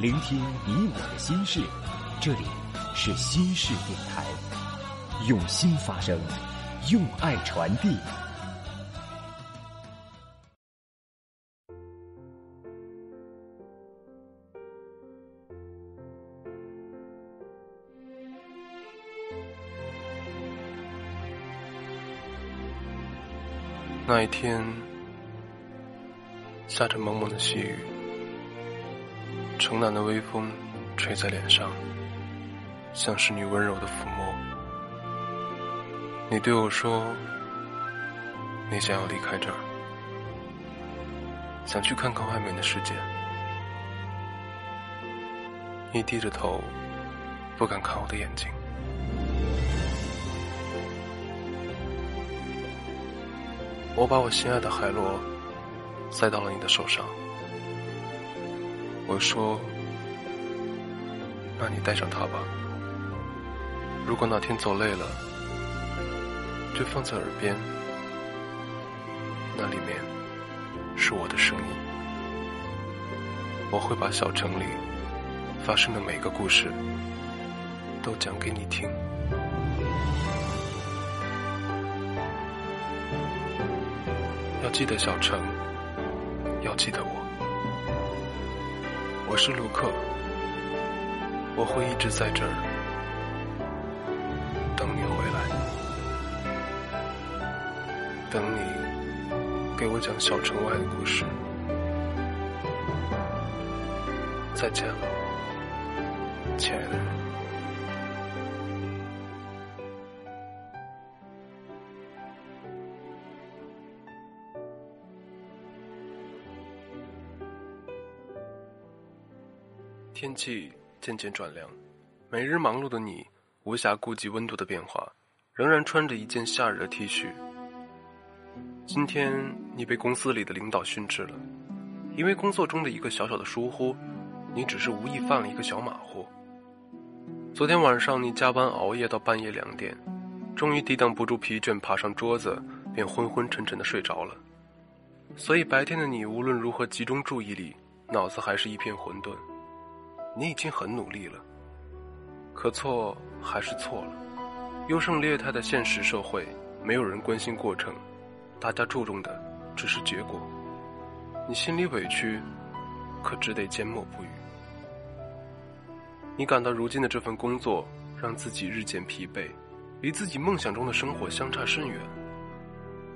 聆听你我的心事，这里是心事电台，用心发声，用爱传递。那一天，下着蒙蒙的细雨，城南的微风吹在脸上，像是你温柔的抚摸。你对我说，你想要离开这儿，想去看看外面的世界。你低着头，不敢看我的眼睛。我把我心爱的海螺塞到了你的手上，我说：“那你带上它吧。如果哪天走累了，就放在耳边，那里面是我的声音。我会把小城里发生的每个故事都讲给你听。”要记得小城，要记得我。是陆克，我会一直在这儿等你回来，等你给我讲小城外的故事。再见了，亲爱的天气渐渐转凉，每日忙碌的你无暇顾及温度的变化，仍然穿着一件夏日的 T 恤。今天你被公司里的领导训斥了，因为工作中的一个小小的疏忽，你只是无意犯了一个小马虎。昨天晚上你加班熬夜到半夜两点，终于抵挡不住疲倦，爬上桌子便昏昏沉沉的睡着了。所以白天的你无论如何集中注意力，脑子还是一片混沌。你已经很努力了，可错还是错了。优胜劣汰的现实社会，没有人关心过程，大家注重的只是结果。你心里委屈，可只得缄默不语。你感到如今的这份工作让自己日渐疲惫，离自己梦想中的生活相差甚远。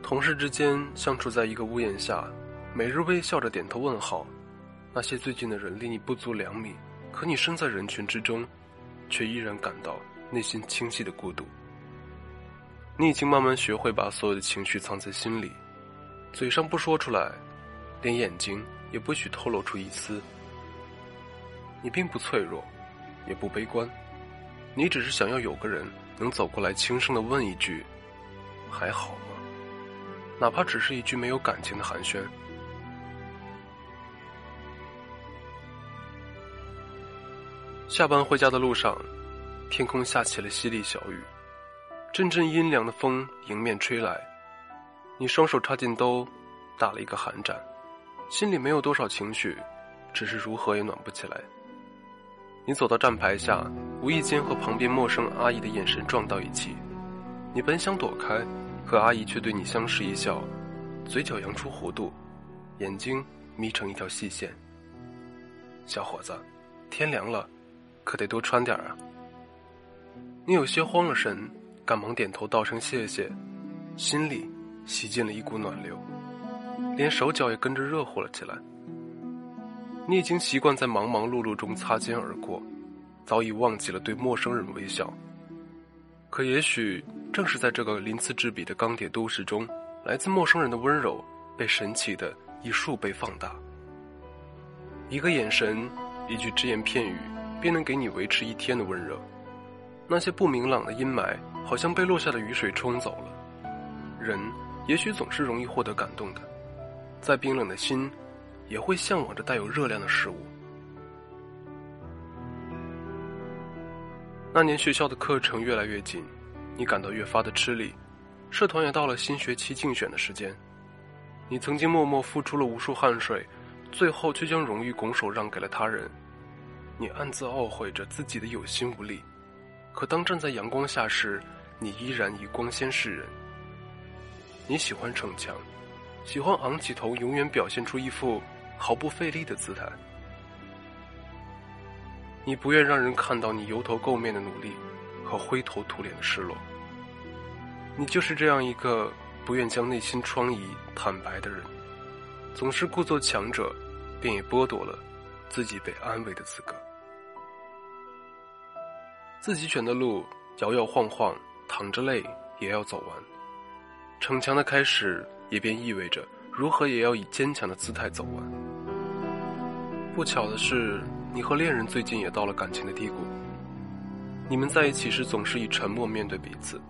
同事之间相处在一个屋檐下，每日微笑着点头问好，那些最近的人离你不足两米。可你身在人群之中，却依然感到内心清晰的孤独。你已经慢慢学会把所有的情绪藏在心里，嘴上不说出来，连眼睛也不许透露出一丝。你并不脆弱，也不悲观，你只是想要有个人能走过来，轻声的问一句：“还好吗？”哪怕只是一句没有感情的寒暄。下班回家的路上，天空下起了淅沥小雨，阵阵阴凉的风迎面吹来。你双手插进兜，打了一个寒战，心里没有多少情绪，只是如何也暖不起来。你走到站牌下，无意间和旁边陌生阿姨的眼神撞到一起。你本想躲开，可阿姨却对你相视一笑，嘴角扬出弧度，眼睛眯成一条细线。小伙子，天凉了。可得多穿点啊！你有些慌了神，赶忙点头道声谢谢，心里吸进了一股暖流，连手脚也跟着热乎了起来。你已经习惯在忙忙碌碌中擦肩而过，早已忘记了对陌生人微笑。可也许正是在这个鳞次栉比的钢铁都市中，来自陌生人的温柔被神奇的以数倍放大。一个眼神，一句只言片语。便能给你维持一天的温热，那些不明朗的阴霾好像被落下的雨水冲走了。人也许总是容易获得感动的，再冰冷的心，也会向往着带有热量的事物。那年学校的课程越来越紧，你感到越发的吃力，社团也到了新学期竞选的时间，你曾经默默付出了无数汗水，最后却将荣誉拱手让给了他人。你暗自懊悔着自己的有心无力；可当站在阳光下时，你依然以光鲜示人。你喜欢逞强，喜欢昂起头，永远表现出一副毫不费力的姿态。你不愿让人看到你油头垢面的努力和灰头土脸的失落。你就是这样一个不愿将内心疮痍坦白的人，总是故作强者，便也剥夺了自己被安慰的资格。自己选的路，摇摇晃晃，淌着泪也要走完。逞强的开始，也便意味着如何也要以坚强的姿态走完。不巧的是，你和恋人最近也到了感情的低谷。你们在一起时总是以沉默面对彼此，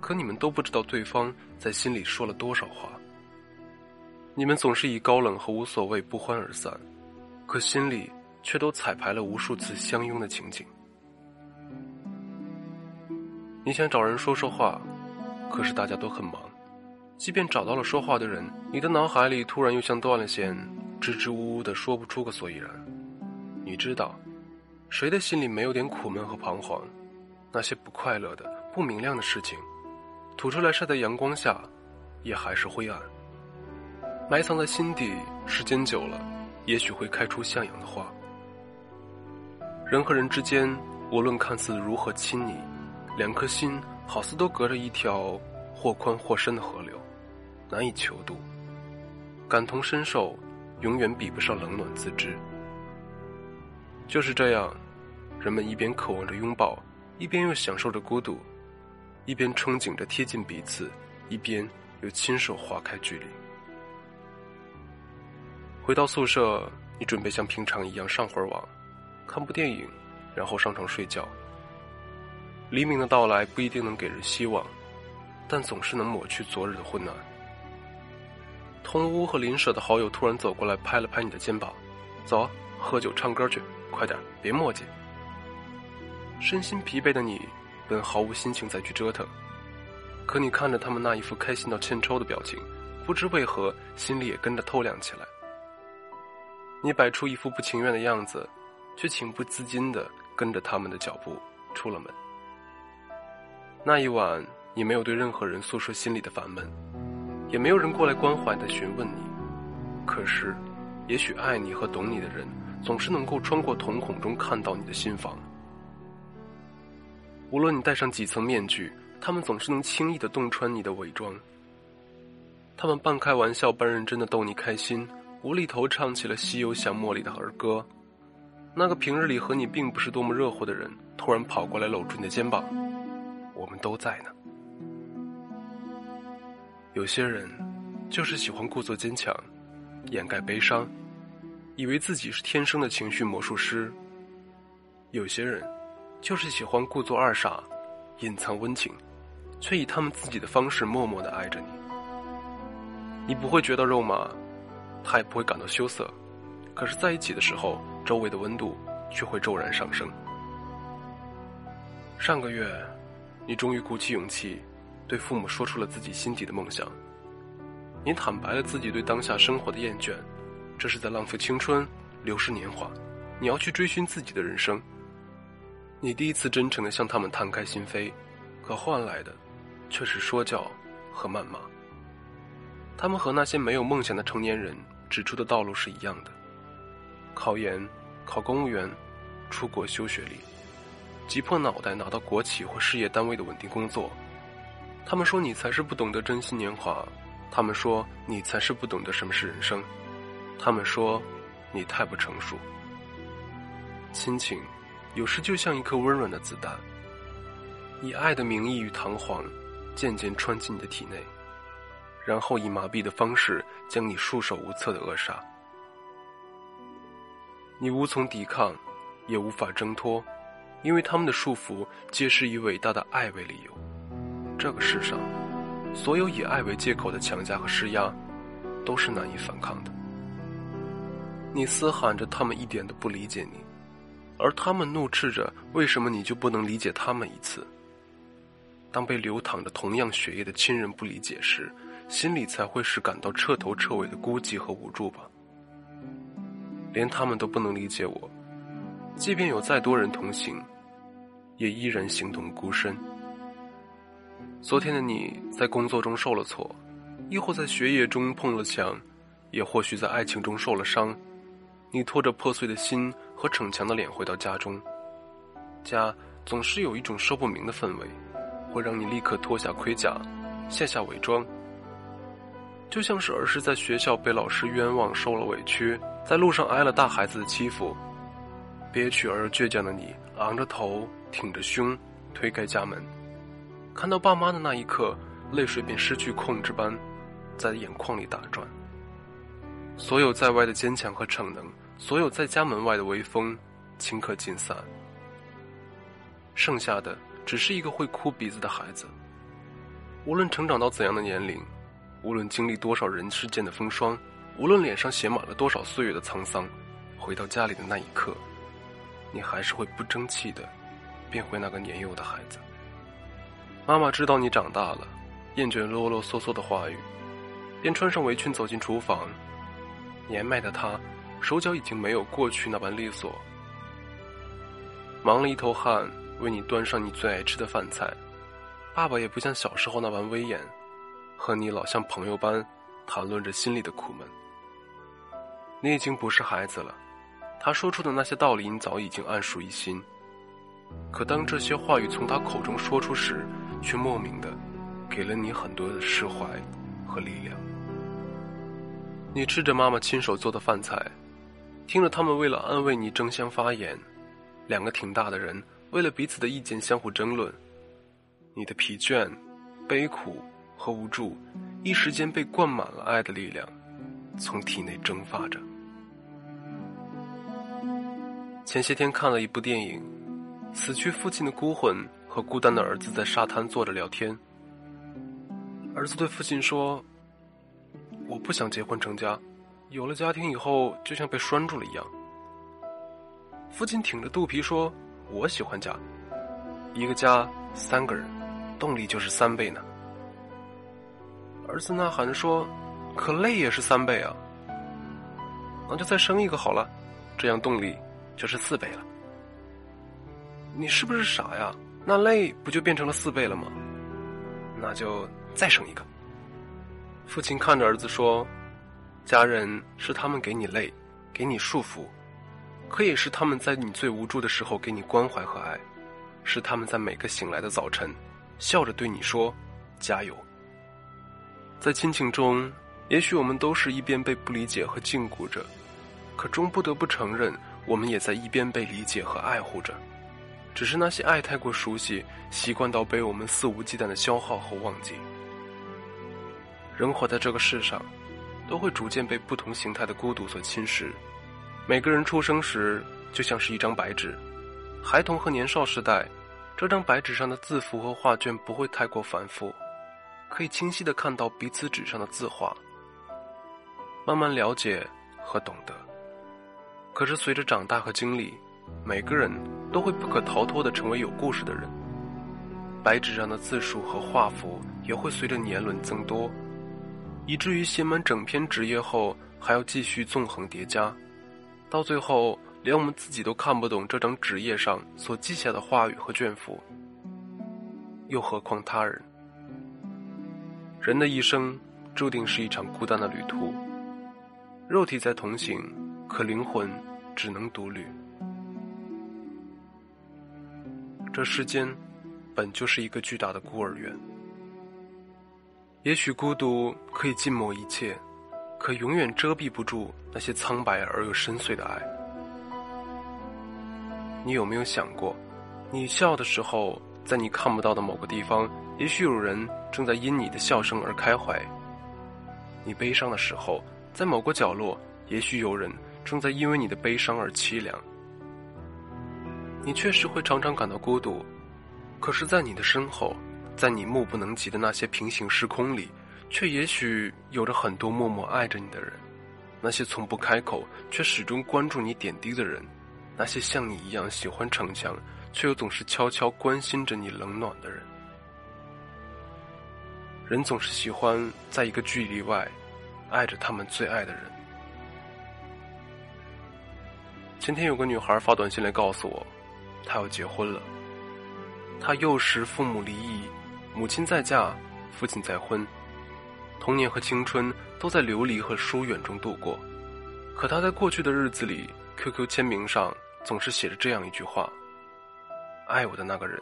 可你们都不知道对方在心里说了多少话。你们总是以高冷和无所谓不欢而散，可心里却都彩排了无数次相拥的情景。你想找人说说话，可是大家都很忙。即便找到了说话的人，你的脑海里突然又像断了线，支支吾吾的说不出个所以然。你知道，谁的心里没有点苦闷和彷徨？那些不快乐的、不明亮的事情，吐出来晒在阳光下，也还是灰暗。埋藏在心底，时间久了，也许会开出向阳的花。人和人之间，无论看似如何亲昵。两颗心好似都隔着一条或宽或深的河流，难以求渡。感同身受，永远比不上冷暖自知。就是这样，人们一边渴望着拥抱，一边又享受着孤独；一边憧憬着贴近彼此，一边又亲手划开距离。回到宿舍，你准备像平常一样上会儿网，看部电影，然后上床睡觉。黎明的到来不一定能给人希望，但总是能抹去昨日的混乱。同屋和邻舍的好友突然走过来，拍了拍你的肩膀：“走，喝酒唱歌去，快点，别磨叽。”身心疲惫的你，本毫无心情再去折腾，可你看着他们那一副开心到欠抽的表情，不知为何心里也跟着透亮起来。你摆出一副不情愿的样子，却情不自禁的跟着他们的脚步出了门。那一晚，你没有对任何人诉说心里的烦闷，也没有人过来关怀的询问你。可是，也许爱你和懂你的人，总是能够穿过瞳孔中看到你的心房。无论你戴上几层面具，他们总是能轻易的洞穿你的伪装。他们半开玩笑半认真的逗你开心，无厘头唱起了《西游降魔》里的儿歌。那个平日里和你并不是多么热乎的人，突然跑过来搂住你的肩膀。我们都在呢。有些人就是喜欢故作坚强，掩盖悲伤，以为自己是天生的情绪魔术师；有些人就是喜欢故作二傻，隐藏温情，却以他们自己的方式默默的爱着你。你不会觉得肉麻，他也不会感到羞涩，可是在一起的时候，周围的温度却会骤然上升。上个月。你终于鼓起勇气，对父母说出了自己心底的梦想。你坦白了自己对当下生活的厌倦，这是在浪费青春，流失年华。你要去追寻自己的人生。你第一次真诚的向他们摊开心扉，可换来的，却是说教和谩骂。他们和那些没有梦想的成年人指出的道路是一样的：考研、考公务员、出国修学历。挤破脑袋拿到国企或事业单位的稳定工作，他们说你才是不懂得珍惜年华，他们说你才是不懂得什么是人生，他们说你太不成熟。亲情有时就像一颗温软的子弹，以爱的名义与堂皇，渐渐穿进你的体内，然后以麻痹的方式将你束手无策的扼杀，你无从抵抗，也无法挣脱。因为他们的束缚，皆是以伟大的爱为理由。这个世上，所有以爱为借口的强加和施压，都是难以反抗的。你嘶喊着他们一点都不理解你，而他们怒斥着为什么你就不能理解他们一次。当被流淌着同样血液的亲人不理解时，心里才会是感到彻头彻尾的孤寂和无助吧。连他们都不能理解我。即便有再多人同行，也依然形同孤身。昨天的你在工作中受了挫，亦或在学业中碰了墙，也或许在爱情中受了伤。你拖着破碎的心和逞强的脸回到家中，家总是有一种说不明的氛围，会让你立刻脱下盔甲，卸下伪装。就像是儿时在学校被老师冤枉受了委屈，在路上挨了大孩子的欺负，憋屈而倔强的你，昂着头，挺着胸，推开家门，看到爸妈的那一刻，泪水便失去控制般，在眼眶里打转。所有在外的坚强和逞能，所有在家门外的威风，顷刻尽散，剩下的只是一个会哭鼻子的孩子。无论成长到怎样的年龄。无论经历多少人世间的风霜，无论脸上写满了多少岁月的沧桑，回到家里的那一刻，你还是会不争气的，变回那个年幼的孩子。妈妈知道你长大了，厌倦啰啰嗦嗦的话语，便穿上围裙走进厨房。年迈的她，手脚已经没有过去那般利索，忙了一头汗，为你端上你最爱吃的饭菜。爸爸也不像小时候那般威严。和你老像朋友般谈论着心里的苦闷。你已经不是孩子了，他说出的那些道理你早已经谙熟于心。可当这些话语从他口中说出时，却莫名的给了你很多的释怀和力量。你吃着妈妈亲手做的饭菜，听着他们为了安慰你争相发言，两个挺大的人为了彼此的意见相互争论，你的疲倦、悲苦。和无助，一时间被灌满了爱的力量，从体内蒸发着。前些天看了一部电影，死去父亲的孤魂和孤单的儿子在沙滩坐着聊天。儿子对父亲说：“我不想结婚成家，有了家庭以后就像被拴住了一样。”父亲挺着肚皮说：“我喜欢家，一个家三个人，动力就是三倍呢。”儿子呐喊着说：“可累也是三倍啊，那就再生一个好了，这样动力就是四倍了。”你是不是傻呀？那累不就变成了四倍了吗？那就再生一个。父亲看着儿子说：“家人是他们给你累，给你束缚，可也是他们在你最无助的时候给你关怀和爱，是他们在每个醒来的早晨，笑着对你说：加油。”在亲情中，也许我们都是一边被不理解和禁锢着，可终不得不承认，我们也在一边被理解和爱护着。只是那些爱太过熟悉，习惯到被我们肆无忌惮的消耗和忘记。人活在这个世上，都会逐渐被不同形态的孤独所侵蚀。每个人出生时就像是一张白纸，孩童和年少时代，这张白纸上的字符和画卷不会太过繁复。可以清晰的看到彼此纸上的字画，慢慢了解和懂得。可是随着长大和经历，每个人都会不可逃脱的成为有故事的人。白纸上的字数和画幅也会随着年轮增多，以至于写满整篇纸页后，还要继续纵横叠加，到最后连我们自己都看不懂这张纸页上所记下的话语和卷幅，又何况他人？人的一生注定是一场孤单的旅途，肉体在同行，可灵魂只能独旅。这世间本就是一个巨大的孤儿院，也许孤独可以浸没一切，可永远遮蔽不住那些苍白而又深邃的爱。你有没有想过，你笑的时候，在你看不到的某个地方？也许有人正在因你的笑声而开怀。你悲伤的时候，在某个角落，也许有人正在因为你的悲伤而凄凉。你确实会常常感到孤独，可是，在你的身后，在你目不能及的那些平行时空里，却也许有着很多默默爱着你的人。那些从不开口却始终关注你点滴的人，那些像你一样喜欢逞强却又总是悄悄关心着你冷暖的人。人总是喜欢在一个距离外，爱着他们最爱的人。前天有个女孩发短信来告诉我，她要结婚了。她幼时父母离异，母亲再嫁，父亲再婚，童年和青春都在流离和疏远中度过。可她在过去的日子里，QQ 签名上总是写着这样一句话：“爱我的那个人，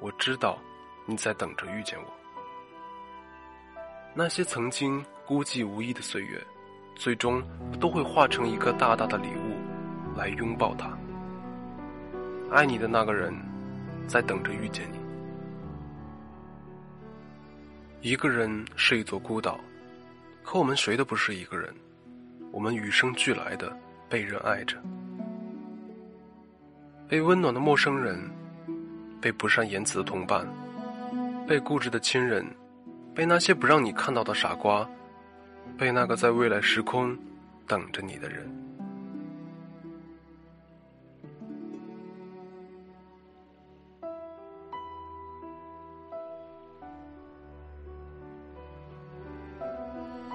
我知道你在等着遇见我。”那些曾经孤寂无依的岁月，最终都会化成一个大大的礼物，来拥抱他。爱你的那个人，在等着遇见你。一个人是一座孤岛，可我们谁都不是一个人，我们与生俱来的被人爱着，被温暖的陌生人，被不善言辞的同伴，被固执的亲人。被那些不让你看到的傻瓜，被那个在未来时空等着你的人。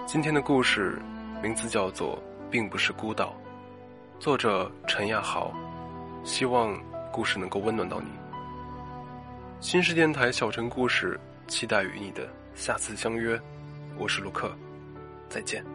今天的故事名字叫做《并不是孤岛》，作者陈亚豪。希望故事能够温暖到你。新世电台小城故事，期待与你的。下次相约，我是卢克，再见。